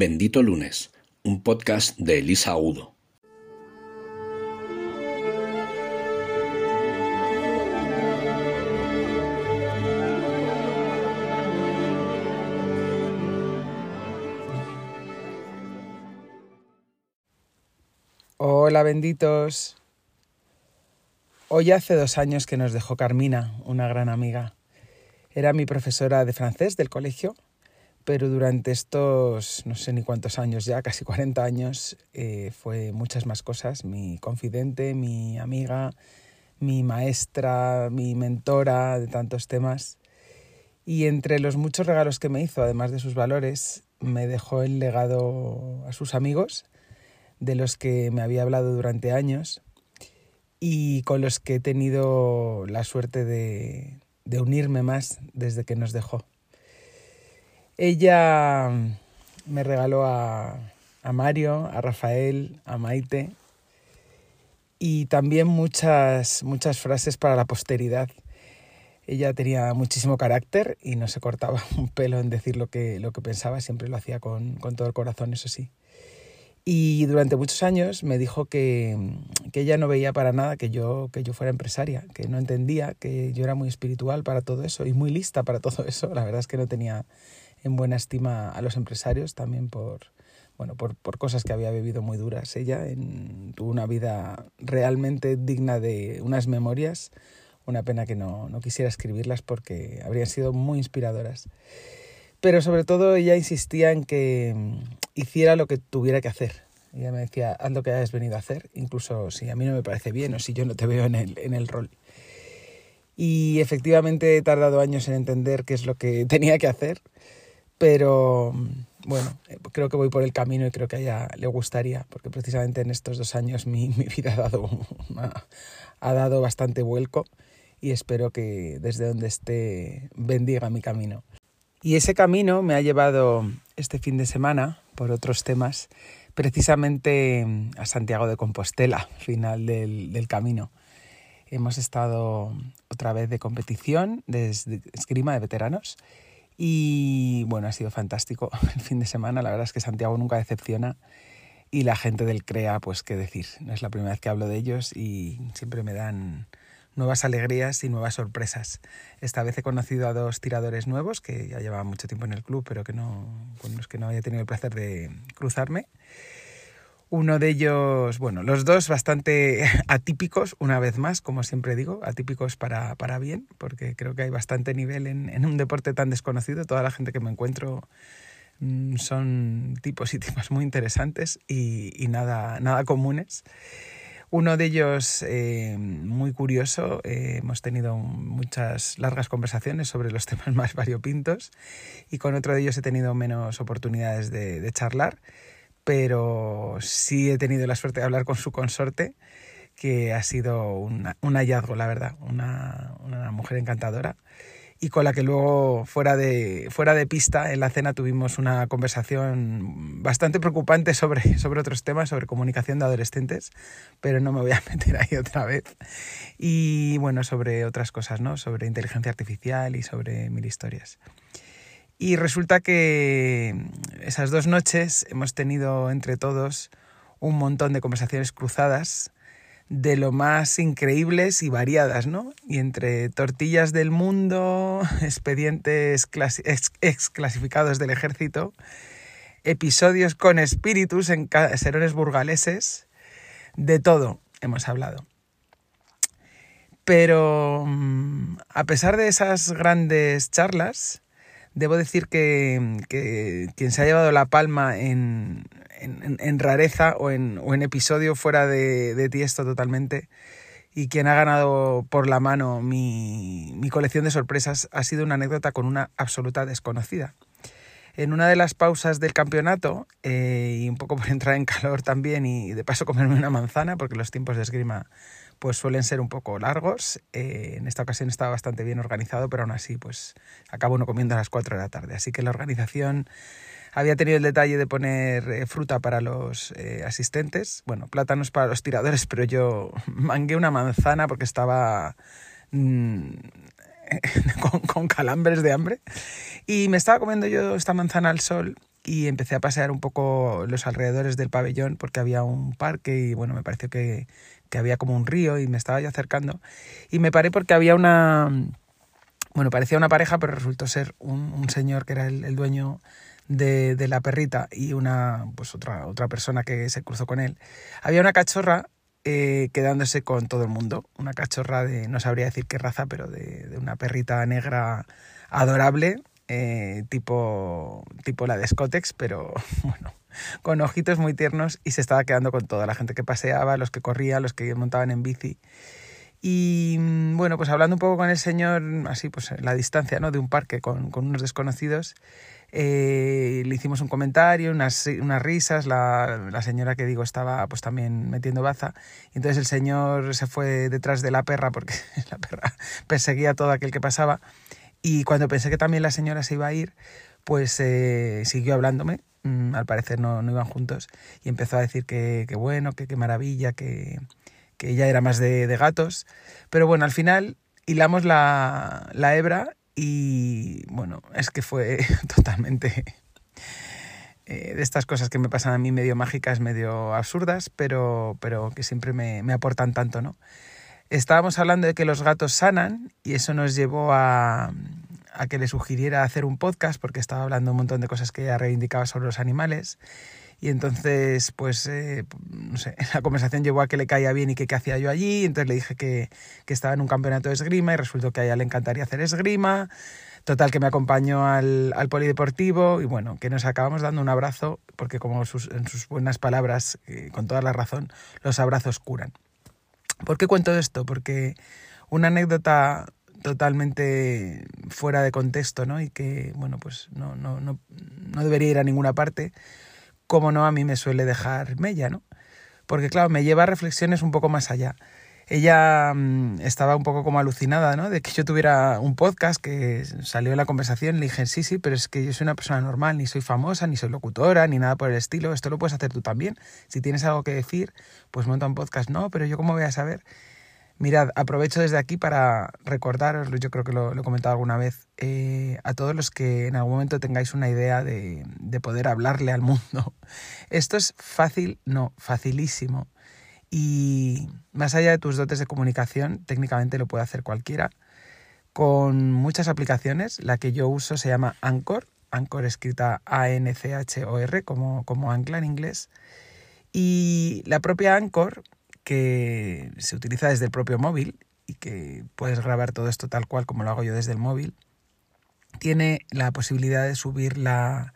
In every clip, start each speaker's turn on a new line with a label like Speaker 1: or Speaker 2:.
Speaker 1: Bendito Lunes, un podcast de Elisa Udo.
Speaker 2: Hola benditos. Hoy hace dos años que nos dejó Carmina, una gran amiga. Era mi profesora de francés del colegio, pero durante estos no sé ni cuántos años ya, casi 40 años, eh, fue muchas más cosas. Mi confidente, mi amiga, mi maestra, mi mentora de tantos temas. Y entre los muchos regalos que me hizo, además de sus valores, me dejó el legado a sus amigos, de los que me había hablado durante años y con los que he tenido la suerte de, unirme más desde que nos dejó. Ella me regaló a, a Mario, a Rafael, a Maite y también muchas, muchas frases para la posteridad. Ella tenía muchísimo carácter y no se cortaba un pelo en decir lo que, lo que pensaba, siempre lo hacía con, con todo el corazón, eso sí. Y durante muchos años me dijo que, que, ella no veía para nada que yo, que yo fuera empresaria, que no entendía, que yo era muy espiritual para todo eso y muy lista para todo eso. La verdad es que no tenía en buena estima a los empresarios, también por, bueno, por, por cosas que había vivido muy duras. Ella en, tuvo una vida realmente digna de unas memorias. Una pena que no, no quisiera escribirlas porque habrían sido muy inspiradoras pero sobre todo ella insistía en que hiciera lo que tuviera que hacer. Ella me decía, haz lo que hayas venido a hacer, incluso si a mí no me parece bien o si yo no te veo en el, en el rol. Y efectivamente he tardado años en entender qué es lo que tenía que hacer, pero bueno, creo que voy por el camino y creo que a ella le gustaría, porque precisamente en estos dos años mi, mi vida ha dado, ha dado bastante vuelco y espero que desde donde esté bendiga mi camino. Y ese camino me ha llevado este fin de semana, por otros temas, precisamente a Santiago de Compostela, final del, camino. Hemos estado otra vez de competición, de esgrima de veteranos, y bueno, ha sido fantástico el fin de semana. La verdad es que Santiago nunca decepciona y la gente del CREA, pues qué decir, no es la primera vez que hablo de ellos y siempre me dan nuevas alegrías y nuevas sorpresas. Esta vez he conocido a dos tiradores nuevos que ya llevaban mucho tiempo en el club, pero que no, con los que no había tenido el placer de cruzarme. Uno de ellos, bueno, los dos bastante atípicos, una vez más, como siempre digo, atípicos para, para bien, porque creo que hay bastante nivel en, en un deporte tan desconocido. Toda la gente que me encuentro mm, son tipos y tipas muy interesantes y, y nada, nada comunes. Uno de ellos, eh, muy curioso, eh, hemos tenido muchas largas conversaciones sobre los temas más variopintos y con otro de ellos he tenido menos oportunidades de, charlar, pero sí he tenido la suerte de hablar con su consorte, que ha sido un hallazgo, la verdad, una, una mujer encantadora y con la que luego fuera de, fuera de pista en la cena tuvimos una conversación bastante preocupante sobre, sobre otros temas, sobre comunicación de adolescentes, pero no me voy a meter ahí otra vez. Y bueno, sobre otras cosas, ¿no? Sobre inteligencia artificial y sobre mil historias. Y resulta que esas dos noches hemos tenido entre todos un montón de conversaciones cruzadas de lo más increíbles y variadas, ¿no? Y entre tortillas del mundo, expedientes ex, clasificados del ejército, episodios con espíritus en serones burgaleses, de todo hemos hablado. Pero mm, a pesar de esas grandes charlas, debo decir que, que, quien se ha llevado la palma en, en, rareza o en, o en, episodio fuera de, de tiesto totalmente. Y quien ha ganado por la mano mi, mi colección de sorpresas ha sido una anécdota con una absoluta desconocida. En una de las pausas del campeonato, eh, y un poco por entrar en calor también y de paso comerme una manzana, porque los tiempos de esgrima pues suelen ser un poco largos. Eh, en esta ocasión estaba bastante bien organizado, pero aún así pues acabo uno comiendo a las 4 de la tarde. Así que la organización había tenido el detalle de poner eh, fruta para los eh, asistentes, bueno, plátanos para los tiradores, pero yo mangué una manzana porque estaba mm, con, calambres de hambre. Y me estaba comiendo yo esta manzana al sol y empecé a pasear un poco los alrededores del pabellón porque había un parque y bueno, me pareció que, que había como un río y me estaba yo acercando y me paré porque había una, bueno, parecía una pareja, pero resultó ser un, un señor que era el, el dueño de, de, la perrita y una, pues otra, otra persona que se cruzó con él. Había una cachorra eh, quedándose con todo el mundo, una cachorra de, no sabría decir qué raza, pero de, de una perrita negra adorable, eh, tipo, tipo la de Scotex, pero bueno, con ojitos muy tiernos y se estaba quedando con toda la gente que paseaba, los que corrían, los que montaban en bici. Y mm, bueno, pues hablando un poco con el señor, así pues en la distancia ¿no? de un parque con, con unos desconocidos, eh, le hicimos un comentario, unas, unas risas, la, la, señora que digo estaba pues también metiendo baza, y entonces el señor se fue detrás de la perra porque la perra perseguía a todo aquel que pasaba, y cuando pensé que también la señora se iba a ir, pues eh, siguió hablándome, mm, al parecer no, no, iban juntos, y empezó a decir que, que bueno, que qué maravilla, que, que ella era más de, de, gatos, pero bueno, al final hilamos la, la hebra y bueno, es que fue totalmente eh, de estas cosas que me pasan a mí medio mágicas, medio absurdas, pero, pero que siempre me, me aportan tanto, ¿no? Estábamos hablando de que los gatos sanan y eso nos llevó a, que le sugiriera hacer un podcast porque estaba hablando un montón de cosas que ella reivindicaba sobre los animales y entonces, pues, eh, no sé, la conversación llevó a que le caía bien y que qué hacía yo allí. Entonces le dije que, que, estaba en un campeonato de esgrima y resultó que a ella le encantaría hacer esgrima. Total, que me acompañó al, al polideportivo y bueno, que nos acabamos dando un abrazo porque como sus, en sus buenas palabras, eh, con toda la razón, los abrazos curan. ¿Por qué cuento esto? Porque una anécdota totalmente fuera de contexto, ¿no? Y que, bueno, pues no, no, no, no debería ir a ninguna parte, como no a mí me suele dejar Mella, ¿no? Porque claro, me lleva a reflexiones un poco más allá. Ella mmm, estaba un poco como alucinada, ¿no? De que yo tuviera un podcast que salió en la conversación. Le dije, sí, sí, pero es que yo soy una persona normal, ni soy famosa, ni soy locutora, ni nada por el estilo. Esto lo puedes hacer tú también. Si tienes algo que decir, pues monta un podcast. No, pero yo cómo voy a saber. Mirad, aprovecho desde aquí para recordaros, yo creo que lo, lo he comentado alguna vez, eh, a todos los que en algún momento tengáis una idea de, de, poder hablarle al mundo. Esto es fácil, no, facilísimo. Y más allá de tus dotes de comunicación, técnicamente lo puede hacer cualquiera. Con muchas aplicaciones, la que yo uso se llama Anchor, Anchor escrita A-N-C-H-O-R, como, como ancla en inglés. Y la propia Anchor que se utiliza desde el propio móvil y que puedes grabar todo esto tal cual como lo hago yo desde el móvil, tiene la posibilidad de subir la,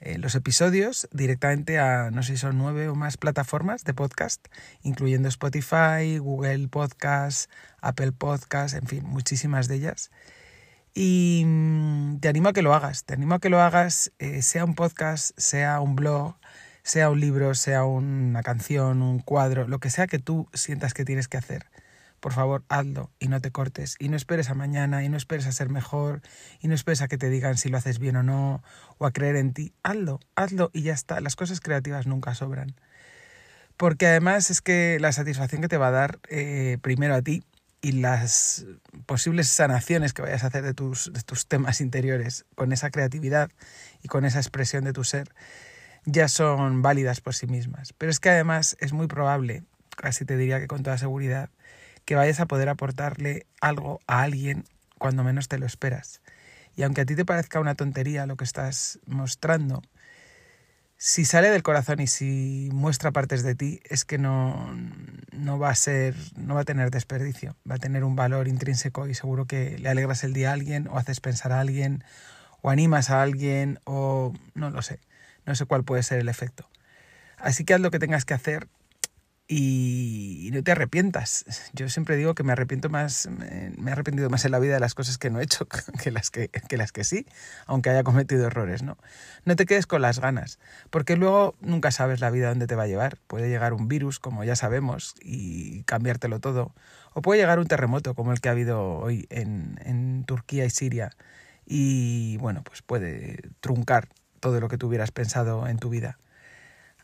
Speaker 2: eh, los episodios directamente a, no sé si son nueve o más plataformas de podcast, incluyendo Spotify, Google Podcast, Apple Podcast, en fin, muchísimas de ellas. Y mmm, te animo a que lo hagas, te animo a que lo hagas, eh, sea un podcast, sea un blog, sea un libro, sea una canción, un cuadro, lo que sea que tú sientas que tienes que hacer. Por favor, hazlo y no te cortes y no esperes a mañana y no esperes a ser mejor y no esperes a que te digan si lo haces bien o no o a creer en ti. Hazlo, hazlo y ya está. Las cosas creativas nunca sobran. Porque además es que la satisfacción que te va a dar eh, primero a ti y las posibles sanaciones que vayas a hacer de tus, de tus temas interiores con esa creatividad y con esa expresión de tu ser ya son válidas por sí mismas. Pero es que además es muy probable, casi te diría que con toda seguridad, que vayas a poder aportarle algo a alguien cuando menos te lo esperas. Y aunque a ti te parezca una tontería lo que estás mostrando, si sale del corazón y si muestra partes de ti, es que no, no va a ser, no va a tener desperdicio, va a tener un valor intrínseco y seguro que le alegras el día a alguien o haces pensar a alguien o animas a alguien o no lo sé. No sé cuál puede ser el efecto. Así que haz lo que tengas que hacer y no te arrepientas. Yo siempre digo que me arrepiento más, me he arrepentido más en la vida de las cosas que no he hecho que las que, que las que sí, aunque haya cometido errores, ¿no? No te quedes con las ganas, porque luego nunca sabes la vida dónde te va a llevar. Puede llegar un virus, como ya sabemos, y cambiártelo todo. O puede llegar un terremoto, como el que ha habido hoy en, en Turquía y Siria. Y bueno, pues puede truncar todo lo que tuvieras pensado en tu vida.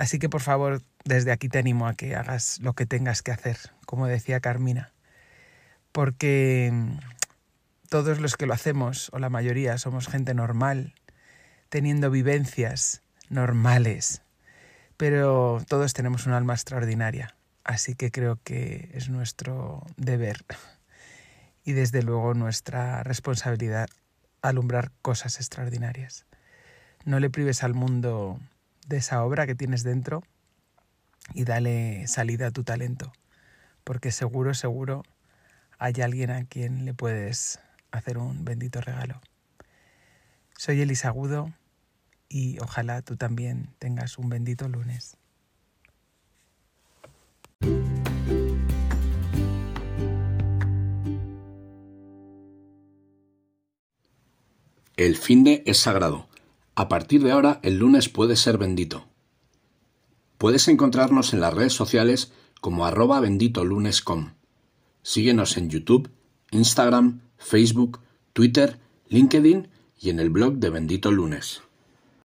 Speaker 2: Así que por favor, desde aquí te animo a que hagas lo que tengas que hacer, como decía Carmina, porque mm, todos los que lo hacemos, o la mayoría, somos gente normal, teniendo vivencias, normales, pero todos tenemos un alma extraordinaria, así que creo que es nuestro deber y desde luego nuestra responsabilidad alumbrar cosas extraordinarias. No le prives al mundo de esa obra que tienes dentro y dale salida a tu talento, porque seguro, seguro hay alguien a quien le puedes hacer un bendito regalo. Soy Elisa Agudo y ojalá tú también tengas un bendito lunes.
Speaker 1: El fin de es sagrado. A partir de ahora, el lunes puede ser bendito. Puedes encontrarnos en las redes sociales como arroba benditolunes.com. Síguenos en YouTube, Instagram, Facebook, Twitter, LinkedIn y en el blog de Bendito Lunes.